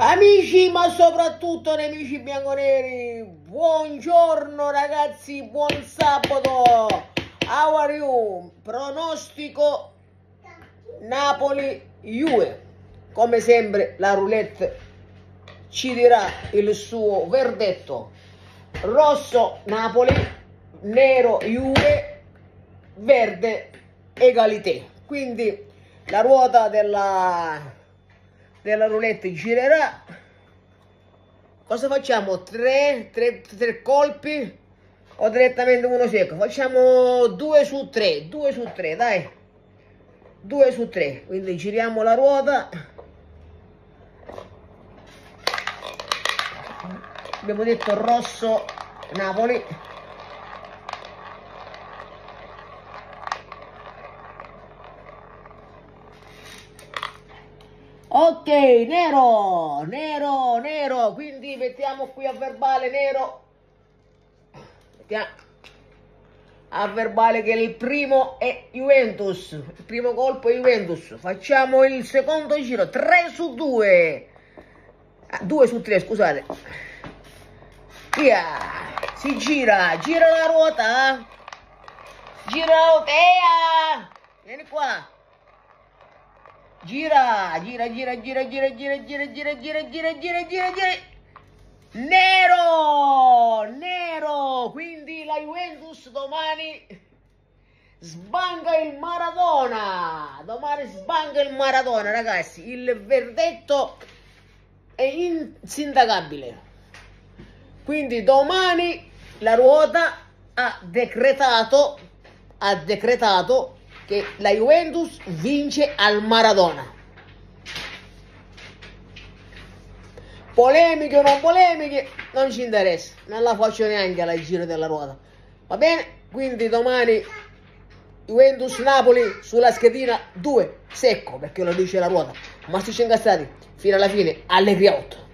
Amici, ma soprattutto nemici bianconeri, buongiorno ragazzi, buon sabato. How are you? Pronostico Napoli-Juve. Come sempre la roulette ci dirà il suo verdetto. Rosso Napoli, nero Juve, verde egalité. Quindi la ruota della della roulette girerà cosa facciamo? Tre, tre, tre colpi o direttamente uno secco? Facciamo due su tre, due su tre, dai. Due su tre, quindi giriamo la ruota. Abbiamo detto rosso Napoli. Ok, nero, nero, nero, quindi mettiamo qui a verbale nero. Mettiamo a verbale che il primo è Juventus, il primo colpo è Juventus. Facciamo il secondo giro, 3 su 2. Ah, 2 su 3, scusate. Via, si gira, gira la ruota. Gira la ruota, vieni qua. Gira, gira, gira, gira, gira, gira, gira, gira, gira, gira, gira, gira, gira. Nero, nero. Quindi la Juventus domani sbanga il Maradona. Domani sbanga il Maradona, ragazzi. Il verdetto è insindacabile. Quindi domani la ruota ha decretato, ha decretato che la Juventus vince al Maradona. Polemiche o non polemiche, non ci interessa, non la faccio neanche alla giro della ruota. Va bene? Quindi domani Juventus-Napoli sulla schedina 2, secco, perché lo dice la ruota. Ma sono incastrati fino alla fine, alle 8.